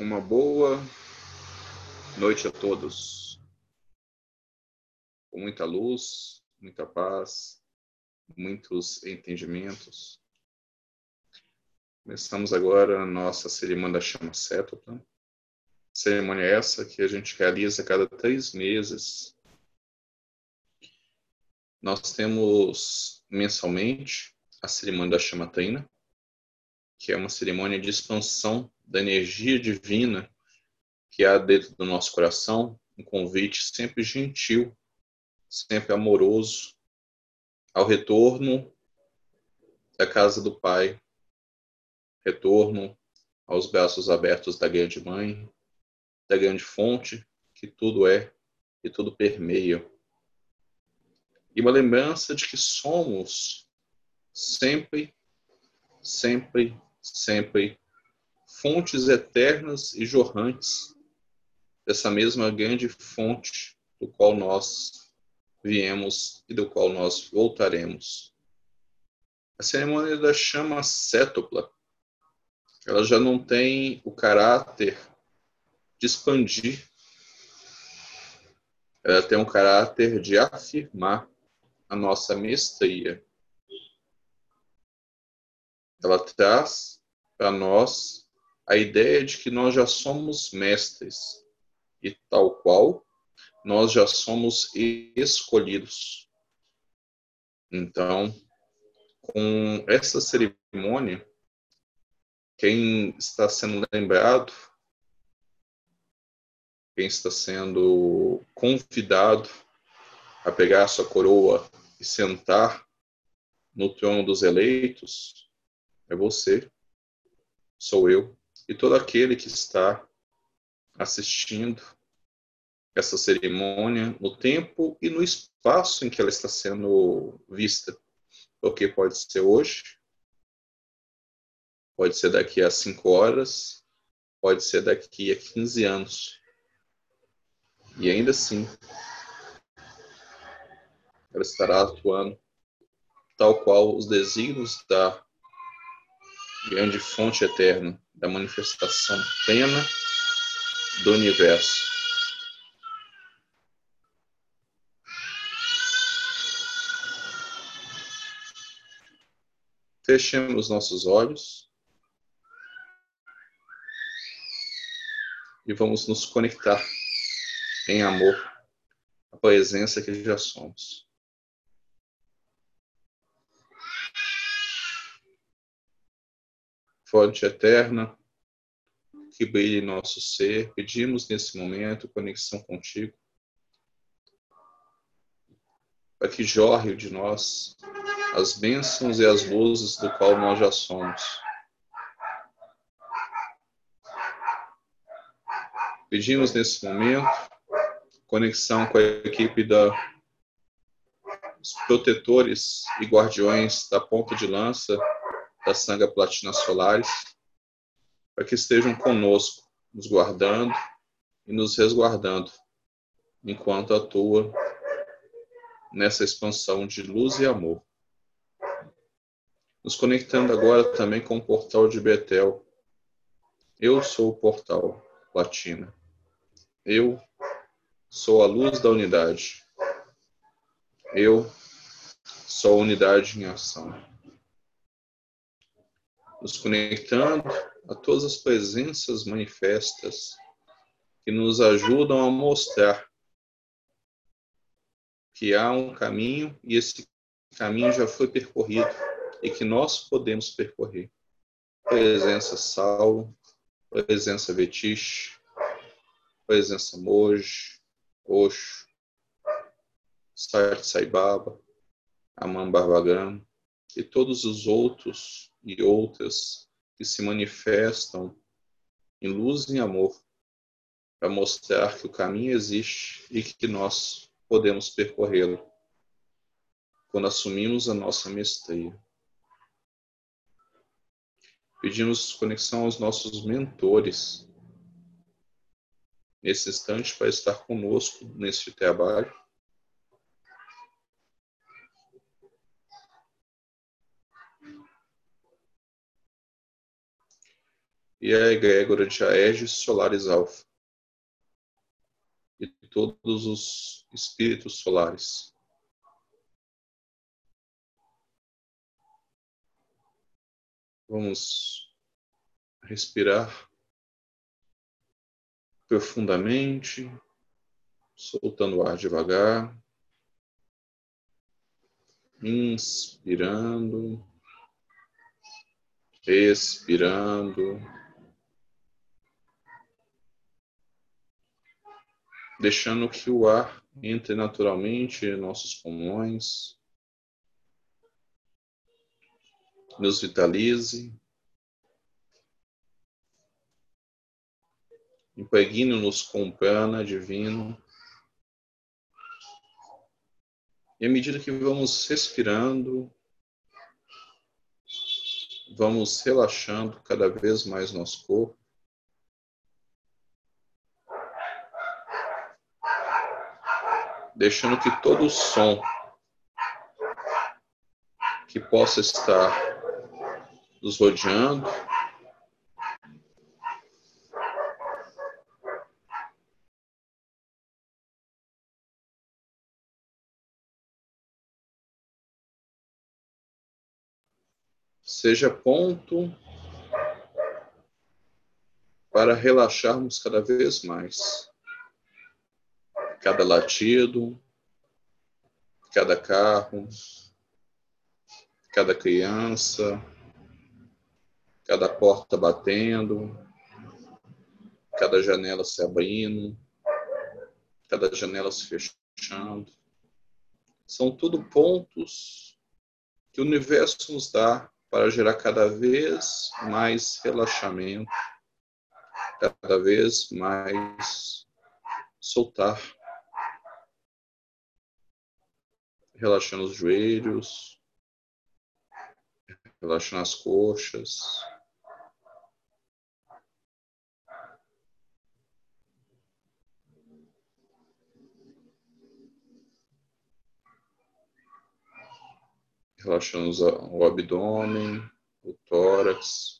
Uma boa noite a todos. Com muita luz, muita paz, muitos entendimentos. Começamos agora a nossa cerimônia da chama cétupla. Cerimônia essa que a gente realiza a cada três meses. Nós temos mensalmente a cerimônia da chama trina, que é uma cerimônia de expansão da energia divina que há dentro do nosso coração, um convite sempre gentil, sempre amoroso, ao retorno da casa do Pai, retorno aos braços abertos da grande mãe, da grande fonte que tudo é e tudo permeia. E uma lembrança de que somos sempre, sempre sempre fontes eternas e jorrantes dessa mesma grande fonte do qual nós viemos e do qual nós voltaremos. A cerimônia da chama cétupla, ela já não tem o caráter de expandir, ela tem um caráter de afirmar a nossa mestria ela traz para nós a ideia de que nós já somos mestres e tal qual nós já somos escolhidos. Então, com essa cerimônia, quem está sendo lembrado, quem está sendo convidado a pegar sua coroa e sentar no trono dos eleitos, é você, sou eu e todo aquele que está assistindo essa cerimônia no tempo e no espaço em que ela está sendo vista. Porque pode ser hoje, pode ser daqui a cinco horas, pode ser daqui a 15 anos. E ainda assim, ela estará atuando tal qual os desígnios da grande fonte eterna da manifestação plena do universo. Fechemos nossos olhos e vamos nos conectar em amor à presença que já somos. Fonte eterna, que brilhe nosso ser. Pedimos nesse momento conexão contigo, para que jorre de nós as bênçãos e as luzes do qual nós já somos. Pedimos nesse momento conexão com a equipe da os protetores e guardiões da ponta de lança da Sanga Platina Solares, para que estejam conosco, nos guardando e nos resguardando, enquanto atua nessa expansão de luz e amor. Nos conectando agora também com o portal de Betel. Eu sou o portal Platina. Eu sou a luz da unidade. Eu sou a unidade em ação nos conectando a todas as presenças manifestas que nos ajudam a mostrar que há um caminho e esse caminho já foi percorrido e que nós podemos percorrer. Presença Saulo, presença Betiche, presença Moji, Oxo, Sart Saibaba, Aman Barbagam e todos os outros e outras que se manifestam em luz e amor para mostrar que o caminho existe e que nós podemos percorrê-lo quando assumimos a nossa mestria. Pedimos conexão aos nossos mentores nesse instante para estar conosco neste trabalho e a egrégora de Aegis Solaris Alpha. E todos os espíritos solares. Vamos respirar profundamente, soltando o ar devagar, inspirando, expirando, deixando que o ar entre naturalmente em nossos pulmões, nos vitalize, impregne-nos com prana divino. E à medida que vamos respirando, vamos relaxando cada vez mais nosso corpo. Deixando que todo o som que possa estar nos rodeando seja ponto para relaxarmos cada vez mais. Cada latido, cada carro, cada criança, cada porta batendo, cada janela se abrindo, cada janela se fechando. São tudo pontos que o universo nos dá para gerar cada vez mais relaxamento, cada vez mais soltar. Relaxando os joelhos, relaxando as coxas. relaxando o abdômen, o tórax.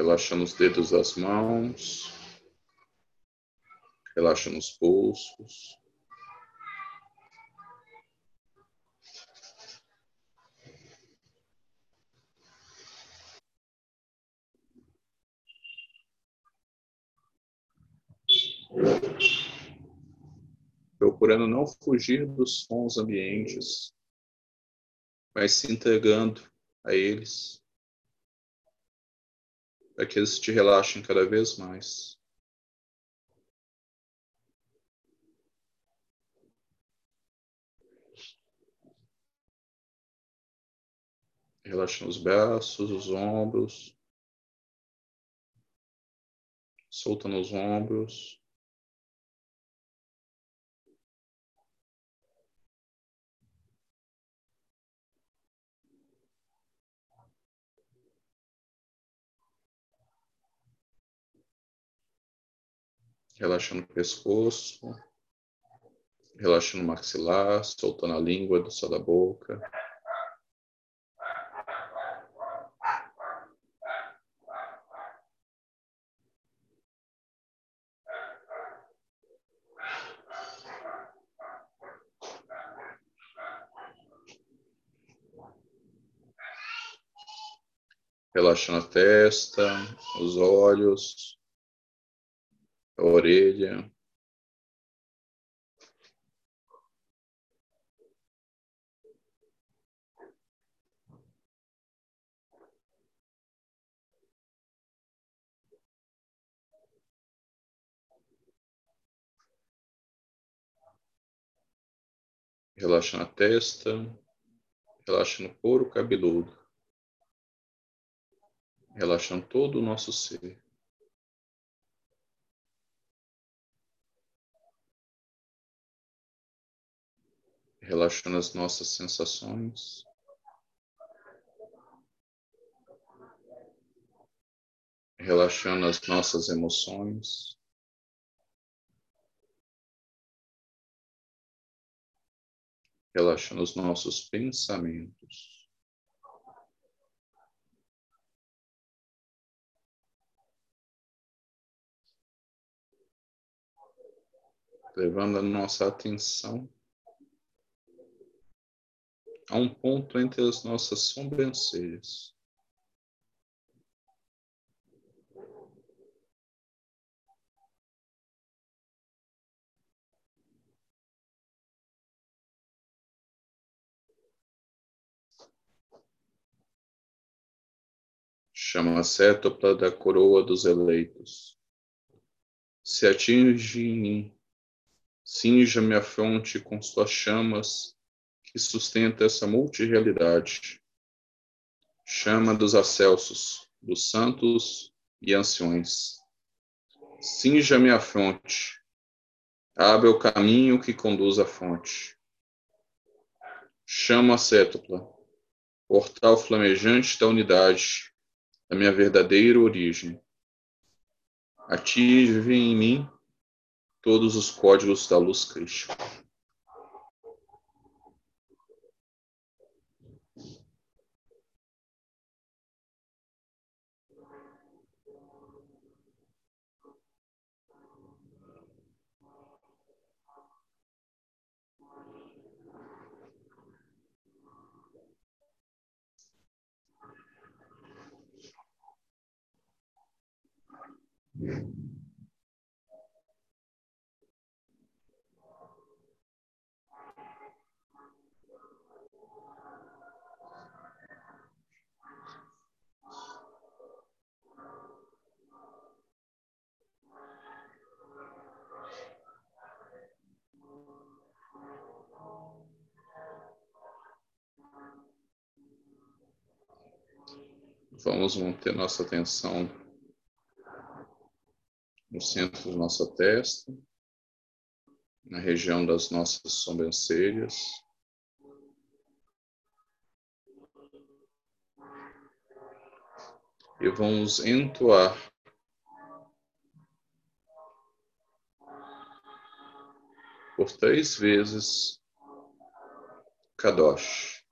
Relaxando os dedos das mãos, relaxando os pulsos. procurando não fugir dos sons ambientes, mas se entregando a eles, para que eles te relaxem cada vez mais. Relaxa os braços, os ombros, solta nos ombros. Relaxando o pescoço, relaxando o maxilar, soltando a língua do céu da boca. Relaxando a testa, os olhos, a orelha. Relaxa na testa, relaxa no couro cabeludo, relaxando todo o nosso ser. relaxando as nossas sensações. Relaxando as nossas emoções. Relaxando os nossos pensamentos. levando a nossa atenção a um ponto entre as nossas sobrancelhas. chama a cétopla da coroa dos eleitos. Se atinge em mim, cinja-me a fronte com suas chamas que sustenta essa multirealidade. Chama dos acelsos, dos santos e anciões. Cinja-me a fronte, abre o caminho que conduz à fonte. Chama a cétopla, portal flamejante da unidade, da minha verdadeira origem. Ative em mim todos os códigos da luz crística. Vamos manter nossa atenção no centro da nossa testa, na região das nossas sobrancelhas. E vamos entoar por três vezes Kadosh.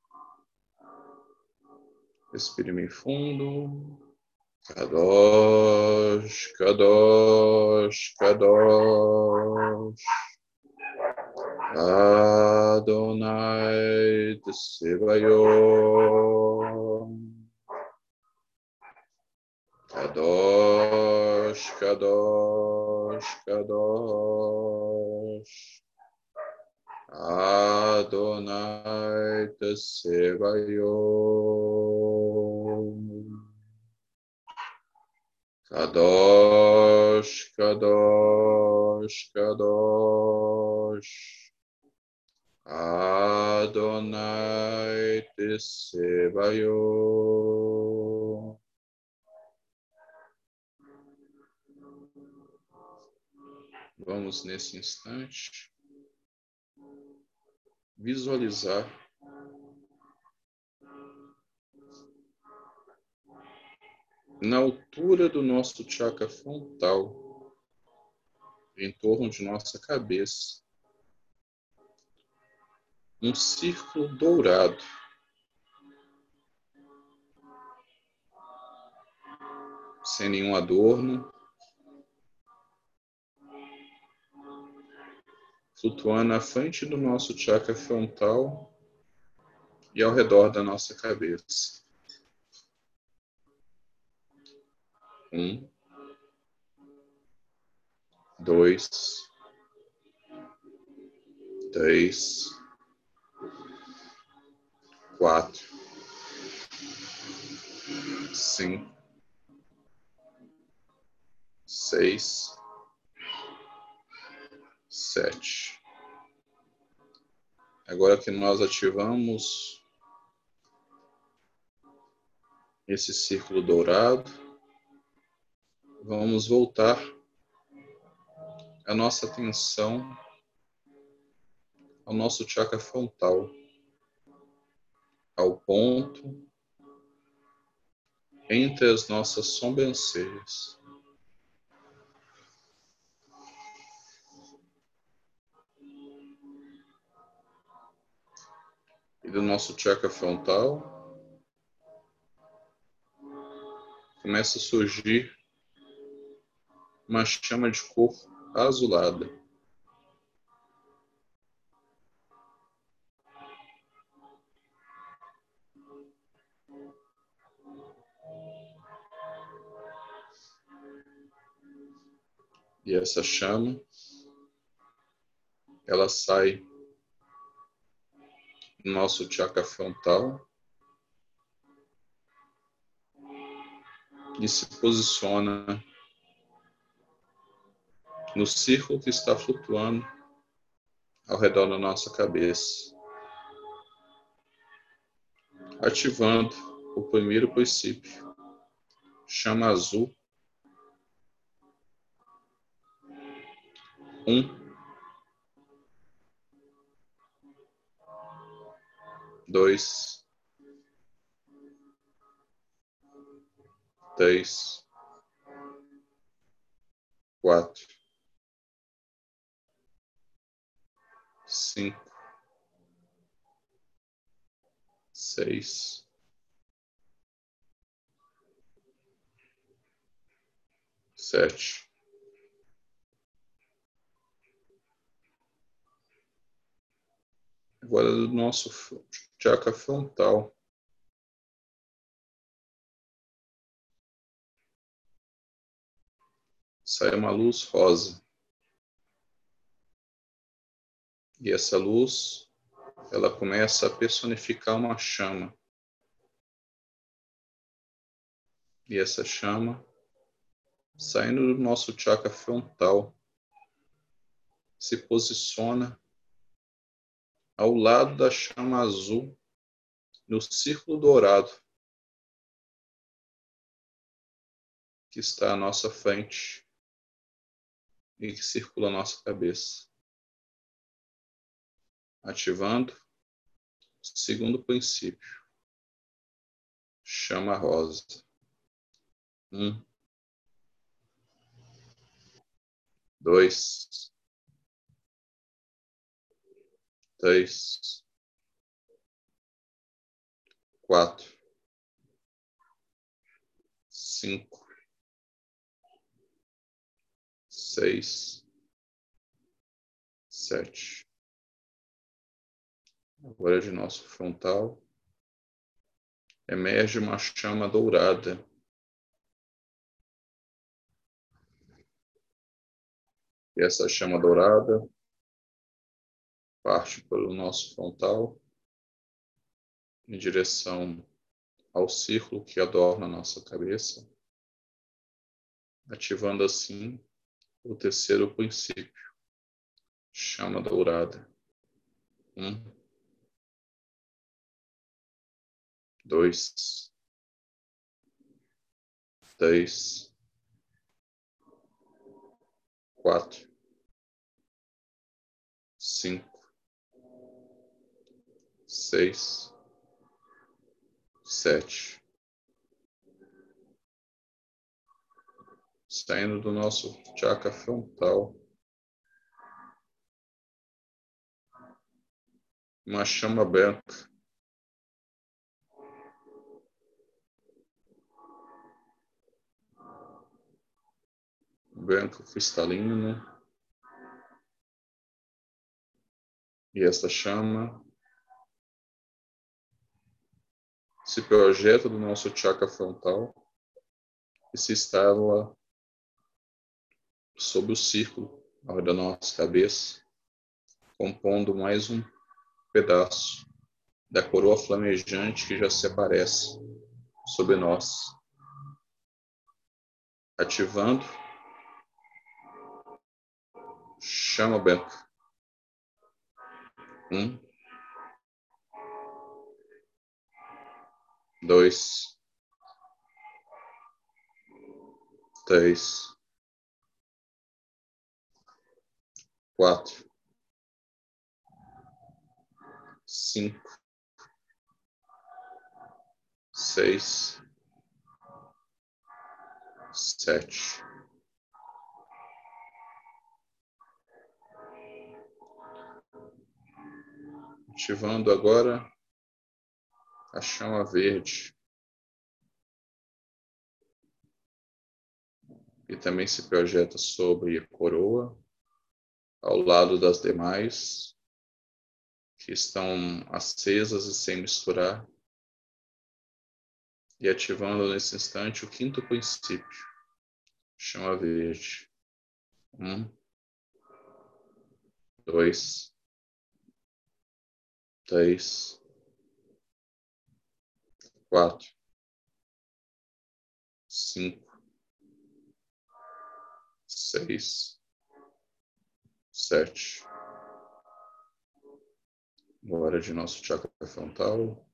Respire bem fundo. Kadosh, Kadosh, Kadosh. Adonai Tsevayon. Kadosh, Kadosh, Kadosh. Adonai Tsevayon. Kadosh, Kadosh, Kadosh. Adonai Tsevayon. Vamos nesse instante visualizar na altura do nosso chakra frontal, em torno de nossa cabeça, um círculo dourado. Sem nenhum adorno, flutuando à frente do nosso chakra frontal e ao redor da nossa cabeça. Um, dois, três, quatro, cinco, seis, sete. Agora que nós ativamos esse círculo dourado, vamos voltar a nossa atenção ao nosso chakra frontal, ao ponto entre as nossas sobrancelhas. e do nosso chakra frontal começa a surgir uma chama de cor azulada. E essa chama, ela sai do nosso chakra frontal e se posiciona no círculo que está flutuando ao redor da nossa cabeça, ativando o primeiro princípio, chama azul. Um, dois, três, quatro, cinco, seis, sete, agora do nosso chakra frontal. Sai uma luz rosa. E essa luz, ela começa a personificar uma chama. E essa chama, saindo do nosso chakra frontal, se posiciona ao lado da chama azul, no círculo dourado que está à nossa frente e que circula a nossa cabeça ativando. Segundo princípio, chama rosa. Um, dois, três, quatro, cinco, seis, sete. Agora de nosso frontal emerge uma chama dourada. E essa chama dourada parte pelo nosso frontal em direção ao círculo que adorna a nossa cabeça, ativando assim o terceiro princípio, chama dourada. Um, dois, três, quatro, cinco, seis, sete. Saindo do nosso chakra frontal. Uma chama branca branco cristalino. Né? E essa chama se projeta do nosso chakra frontal e se instala sobre o círculo da nossa cabeça, compondo mais um pedaço da coroa flamejante que já se aparece sobre nós, ativando chama branca. Um, dois, três, quatro, cinco, seis, sete. Ativando agora a chama verde. E também se projeta sobre a coroa, ao lado das demais, que estão acesas e sem misturar, e ativando nesse instante o quinto princípio, chama verde. Um, dois, três, quatro, cinco, seis, sete. Agora de nosso chakra frontal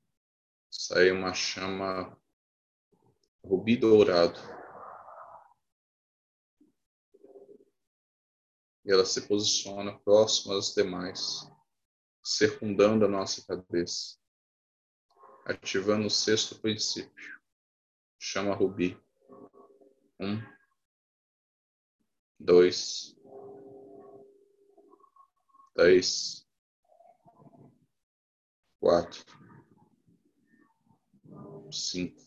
sai uma chama rubi dourado. E ela se posiciona próxima às demais, circundando a nossa cabeça, ativando o sexto princípio. Chama rubi. Um, dois, três, quatro, cinco,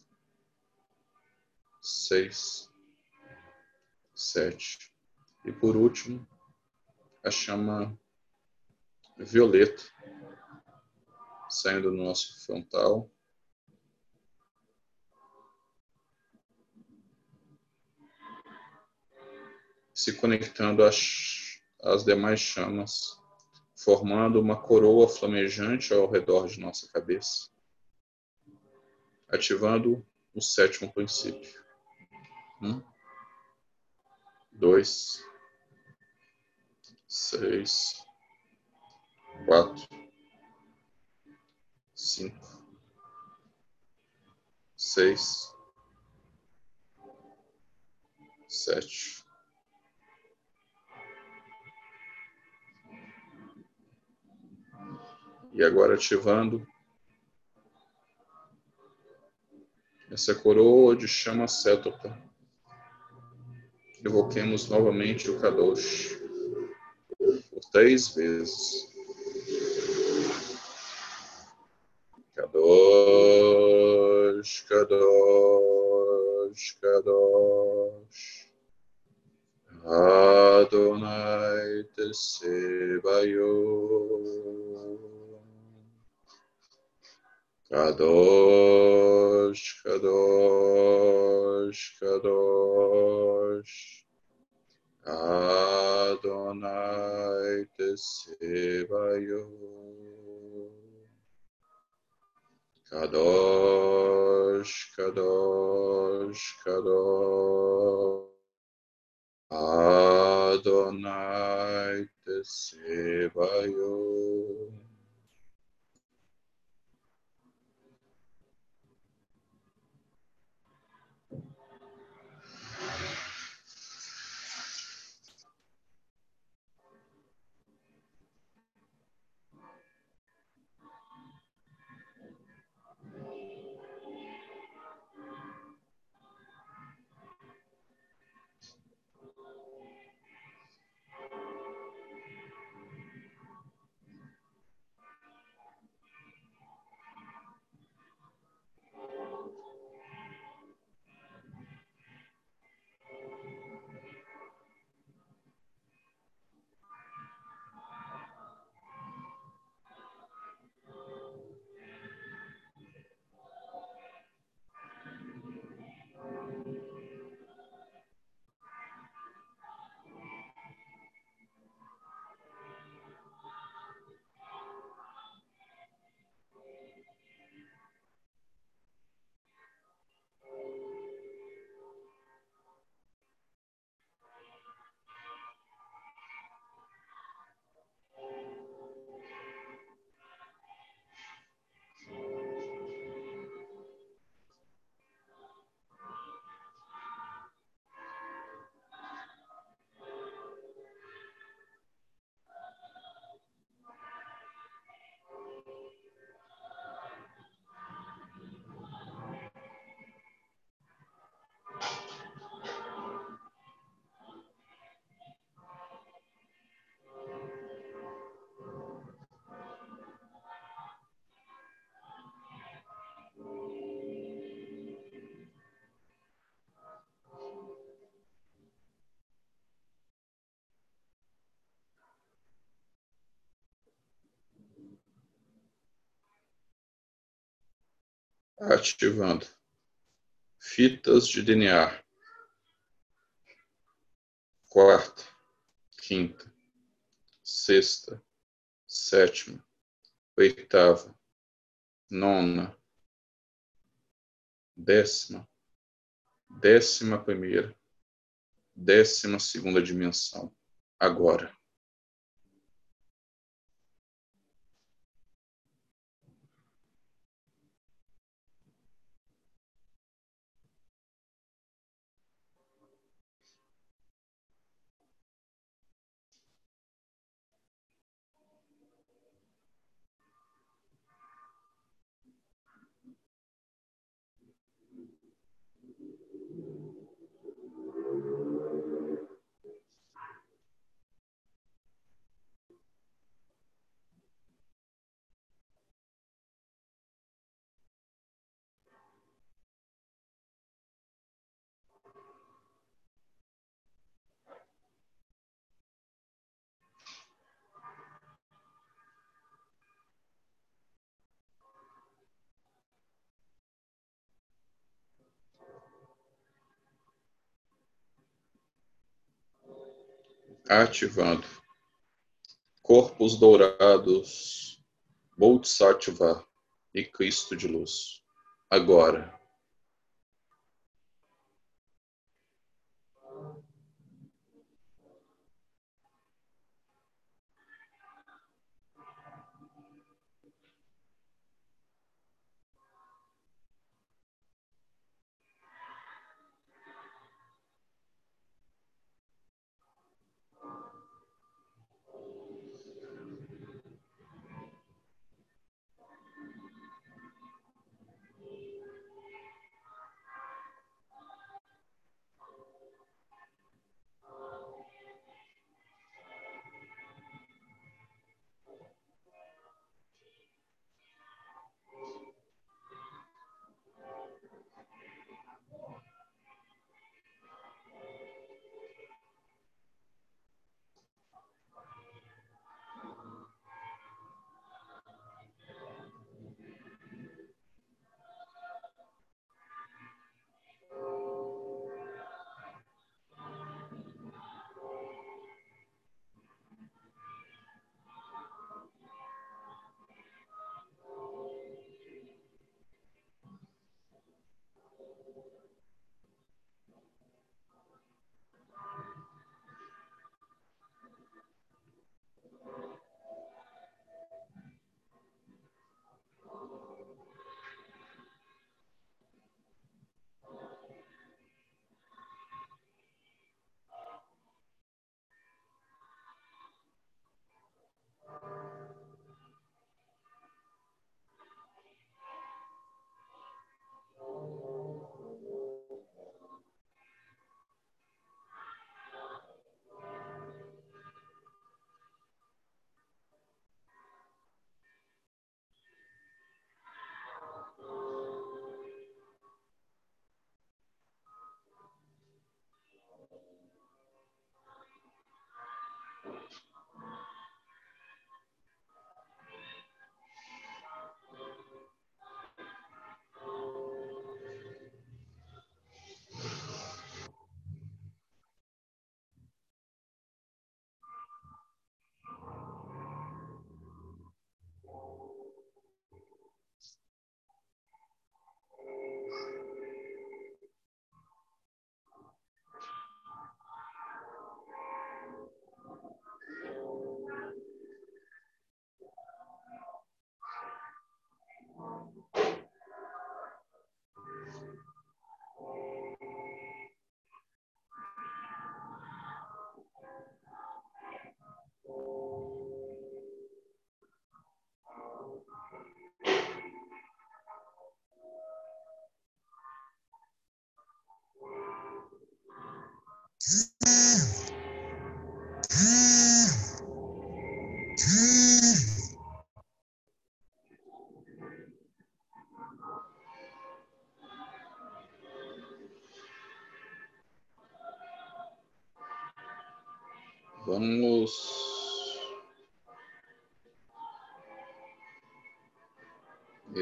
seis, sete. E por último, a chama violeta, saindo do nosso frontal. Se conectando às, às demais chamas, formando uma coroa flamejante ao redor de nossa cabeça, ativando o sétimo princípio. Um, dois, seis, quatro, cinco, seis, sete. E agora ativando essa coroa de chama cétopa. Evoquemos novamente o Kadosh por três vezes. Kadosh, Kadosh. Adonai Tesebayon. Kadosh, Kadosh, Kadosh, Adonai Tesebayo. Kadosh, Kadosh, Kadosh, Adonai Tesebayo. Ativando. Fitas de DNA. Quarta, quinta, sexta, sétima, oitava, nona, décima, décima primeira, décima segunda dimensão. Agora. Ativando. Corpos dourados, Bodhisattva e Cristo de luz. Agora.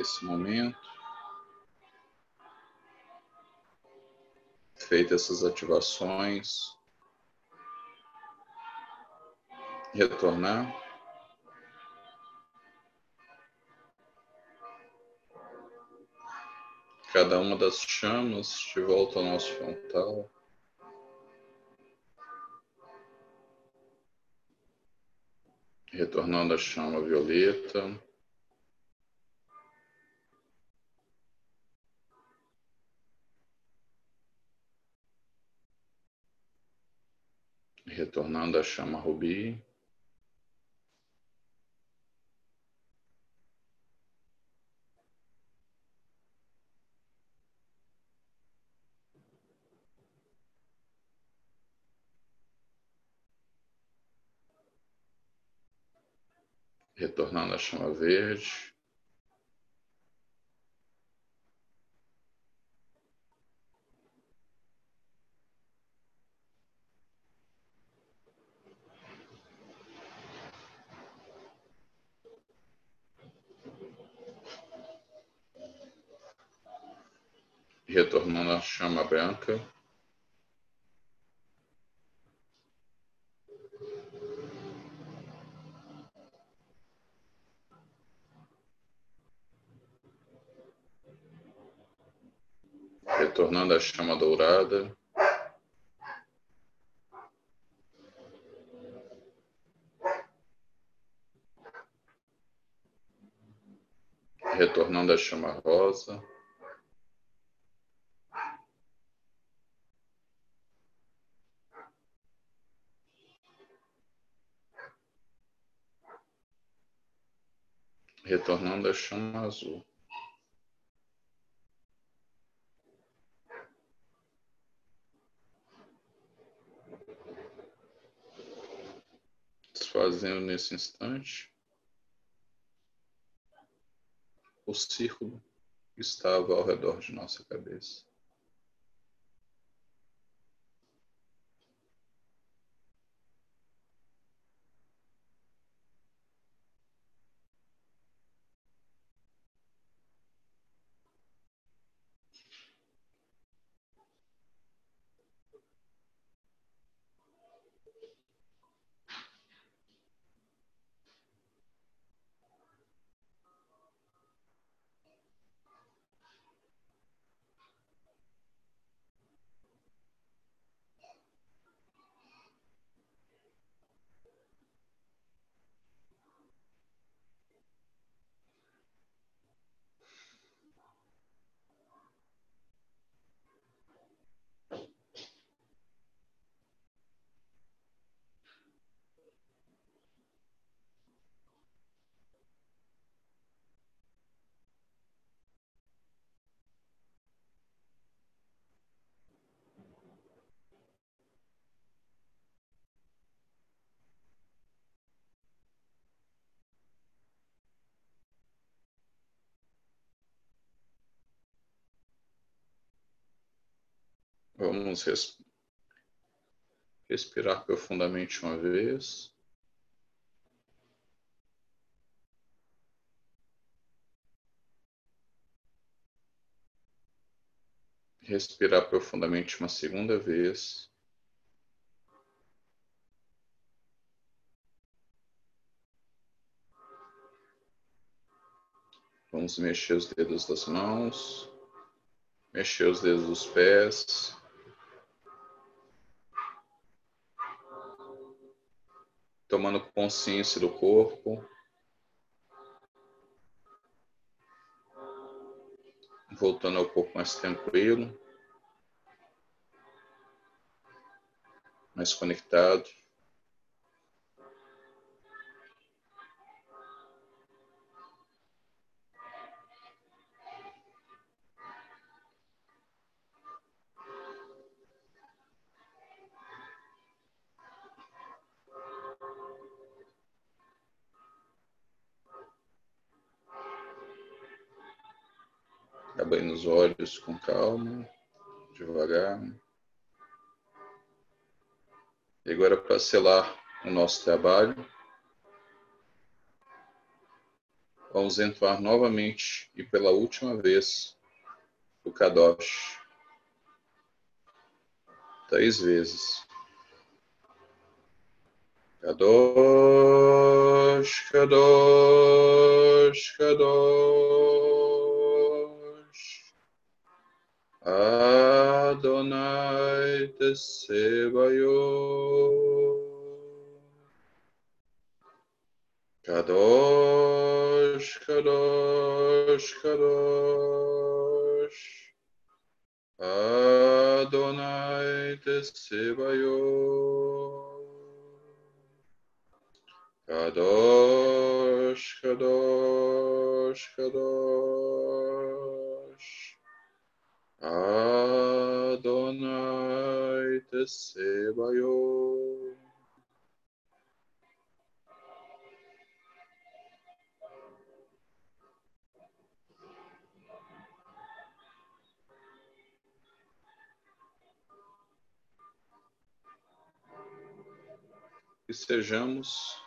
esse momento, feitas essas ativações, retornar. Cada uma das chamas de volta ao nosso frontal. Retornando a chama violeta. Retornando à chama rubi. Retornando à chama verde. Retornando à chama branca. Retornando à chama dourada. Retornando à chama rosa. Retornando à chama azul. Desfazendo nesse instante o círculo que estava ao redor de nossa cabeça. Vamos res... respirar profundamente uma vez. Respirar profundamente uma segunda vez. Vamos mexer os dedos das mãos, mexer os dedos dos pés. Tomando consciência do corpo. Voltando ao corpo mais tranquilo, mais conectado. Abrindo os olhos com calma, devagar. E agora, para selar o nosso trabalho, vamos entrar novamente e pela última vez o Kadosh. três vezes. Kadosh, Kadosh, Kadosh. Adonai Tsebayot. Kadosh, Kadosh, Kadosh. Adonai Tsebayot. Kadosh, Kadosh, Kadosh. Adonai Tsebayot. que sejamos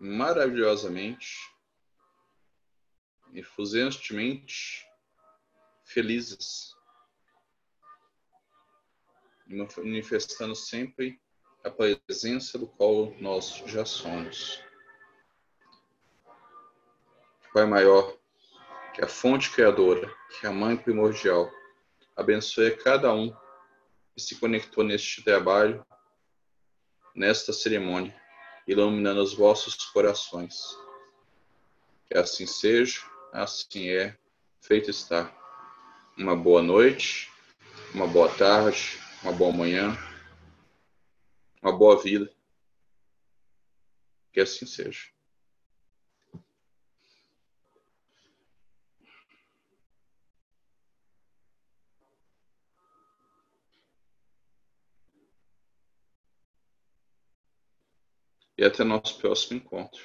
maravilhosamente, efusivantemente felizes, manifestando sempre a presença do qual nós já somos. Pai maior, que a fonte criadora, que a mãe primordial, abençoe cada um que se conectou neste trabalho nesta cerimônia, iluminando os vossos corações. Que assim seja, assim é, feito está. Uma boa noite, uma boa tarde, uma boa manhã, uma boa vida. Que assim seja. e até nosso próximo encontro.